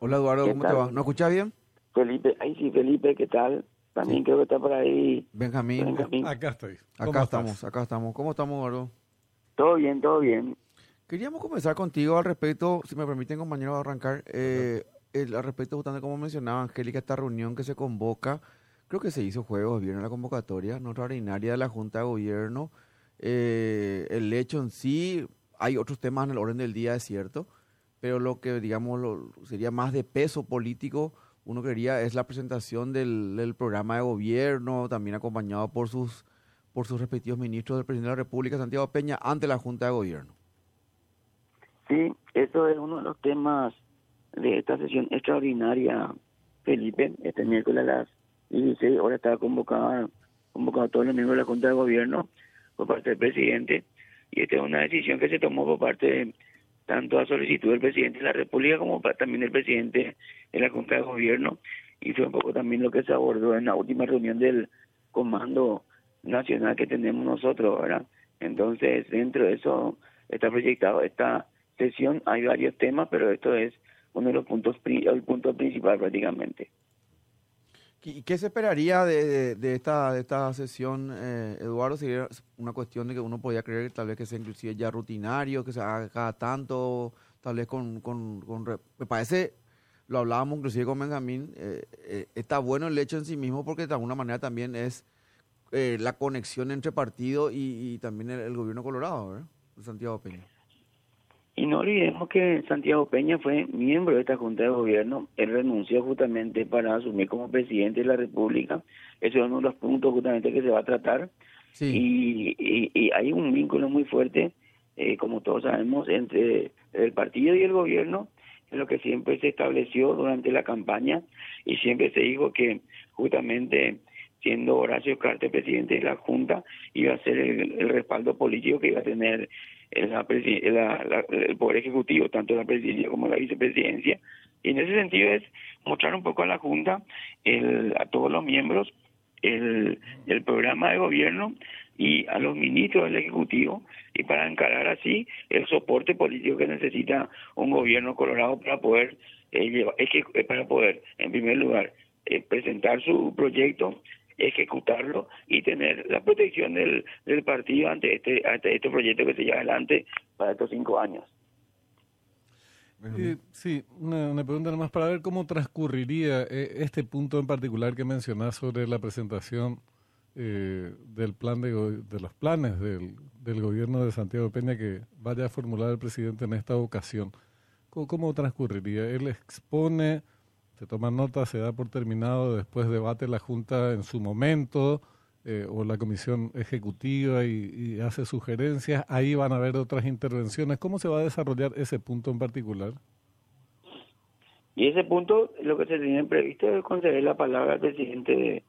Hola Eduardo, ¿Qué ¿cómo te va? ¿No escuchas bien? Felipe, ahí sí, Felipe, ¿qué tal? También Sí. creo que está por ahí. Benjamín, Benjamín. Acá estoy. ¿Cómo acá estás? estamos, acá estamos. ¿Cómo estamos, Eduardo? Todo bien, todo bien. Queríamos comenzar contigo al respecto, si me permiten, compañeros, arrancar. Eh, el- al respecto, justamente como mencionaba Angélica, esta reunión que se convoca, creo que se hizo jueves, viernes la convocatoria, no extraordinaria de la Junta de Gobierno. Eh, el hecho en sí, hay otros temas en el orden del día, es cierto, pero lo que, digamos, lo- sería más de peso político, uno quería, es la presentación del, programa de gobierno, también acompañado por sus, por sus respectivos ministros del presidente de la República, Santiago Peña, ante la Junta de Gobierno. Sí, eso es uno de los temas de esta sesión extraordinaria, Felipe. Este miércoles a las 16 horas estaba convocada, convocado todos los miembros de la Junta de Gobierno por parte del presidente. Y esta es una decisión que se tomó por parte, tanto a solicitud del presidente de la República como pa- también del presidente de la Junta de Gobierno. Y fue un poco también lo que se abordó en la última reunión del Comando Nacional que tenemos nosotros, ¿verdad? Entonces, dentro de eso está proyectado esta sesión. Hay varios temas, pero esto es uno de los puntos, el punto principal prácticamente. ¿Y qué se esperaría de, esta, de esta sesión, eh, Eduardo? Sería una cuestión de que uno podía creer tal vez que sea inclusive ya rutinario, que se haga cada tanto, tal vez con... con, con me parece, lo hablábamos inclusive con Benjamín, eh, eh, está bueno el hecho en sí mismo porque de alguna manera también es eh, la conexión entre partido y, también el, el gobierno colorado, ¿verdad? Santiago Peña. Y no olvidemos que Santiago Peña fue miembro de esta Junta de Gobierno. Él renunció justamente para asumir como presidente de la República. Ese es uno de los puntos justamente que se va a tratar. Sí. Y, y- y hay un vínculo muy fuerte, eh, como todos sabemos, entre el partido y el gobierno, es lo que siempre se estableció durante la campaña y siempre se dijo que justamente siendo Horacio Cartes presidente de la Junta iba a ser el, el respaldo político que iba a tener la la- la- el Poder Ejecutivo, tanto la presidencia como la vicepresidencia. Y en ese sentido es mostrar un poco a la Junta, el, a todos los miembros, el, el programa de gobierno y a los ministros del Ejecutivo y para encarar así el soporte político que necesita un gobierno colorado para poder eh, llevar, eh, para poder en primer lugar eh, presentar su proyecto ejecutarlo y tener la protección del, del partido ante este ante este proyecto que se lleva adelante para estos cinco años Eh, sí, una, una pregunta nomás para ver cómo transcurriría eh, este punto en particular que mencionás sobre la presentación eh, del plan de, de los planes del, del gobierno de Santiago Peña que vaya a formular el presidente en esta ocasión. ¿Cómo, cómo transcurriría? Él expone, se toma nota, se da por terminado, después debate la Junta en su momento eh, o la comisión ejecutiva y, y hace sugerencias. Ahí van a haber otras intervenciones. ¿Cómo se va a desarrollar ese punto en particular? y ese punto lo que se tiene previsto es conceder la palabra al presidente de,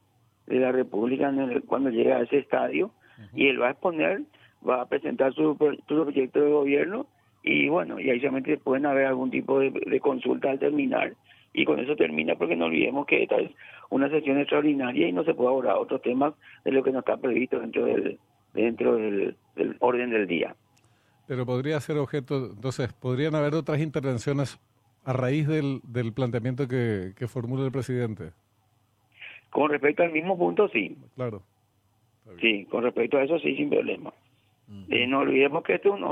de la República el- cuando llegue a ese estadio y él va a exponer va a presentar su, su proyecto de gobierno y bueno y ahí solamente pueden haber algún tipo de, de consulta al terminar y con eso termina porque no olvidemos que esta es una sesión extraordinaria y no se puede abordar otros temas de lo que no está previsto dentro del dentro del, del orden del día Pero podría ser objeto, entonces, podrían haber otras intervenciones a raíz del, del planteamiento que, que formula el presidente. con respecto al mismo punto sí Claro. sí con respecto a eso sí sin problema Eh, no olvidemos que este es un,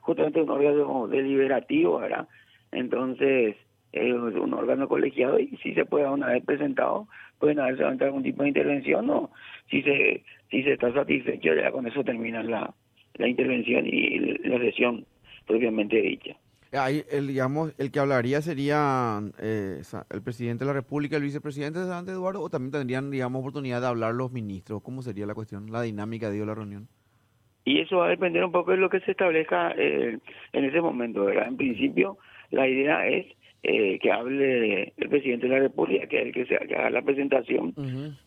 justamente un órgano deliberativo, ¿verdad? Entonces, es un órgano colegiado y si se puede una vez presentado, pueden haberse algún tipo de intervención o si se si se está satisfecho, ya con eso termina la, la intervención y la sesión propiamente dicha. Ahí, el, digamos, el que hablaría sería eh, el presidente de la República, el vicepresidente de San Eduardo, o también tendrían, digamos, oportunidad de hablar los ministros. ¿Cómo sería la cuestión, la dinámica de la reunión? Y eso va a depender un poco de lo que se establezca eh, en ese momento, ¿verdad? En principio, la idea es eh, que hable el presidente de la República, que es el que, se, que haga la presentación.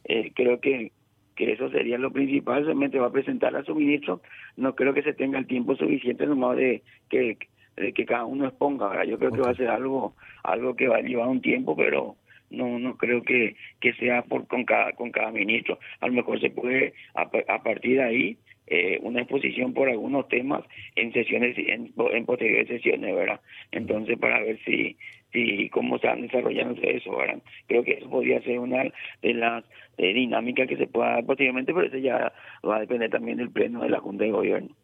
Eh, creo que, que eso sería lo principal, solamente va a presentar a su ministro. No creo que se tenga el tiempo suficiente nomás de que, de que cada uno exponga, ¿verdad? Yo creo que va a ser algo algo que va a llevar un tiempo, pero no no creo que, que sea por con cada con cada ministro. A lo mejor se puede, a partir de ahí, eh, una exposición por algunos temas en sesiones, en, en posteriores sesiones, ¿verdad? Entonces, para ver si, si cómo están desarrollando eso, ¿verdad? Creo que eso podría ser una de las eh, dinámicas que se pueda dar posteriormente, pero eso ya va a depender también del pleno de la Junta de Gobierno.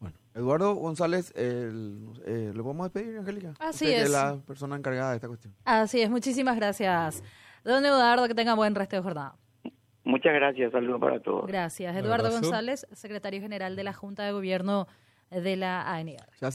Bueno, Eduardo González, el, eh, ¿lo podemos despedir, Angélica? Así Usted que es. la persona encargada de esta cuestión. Así es, muchísimas gracias. Don Eduardo, que tenga buen resto de jornada. Muchas gracias, saludos para todos. Gracias. Eduardo. González, secretario general de la Junta de Gobierno de la ANR.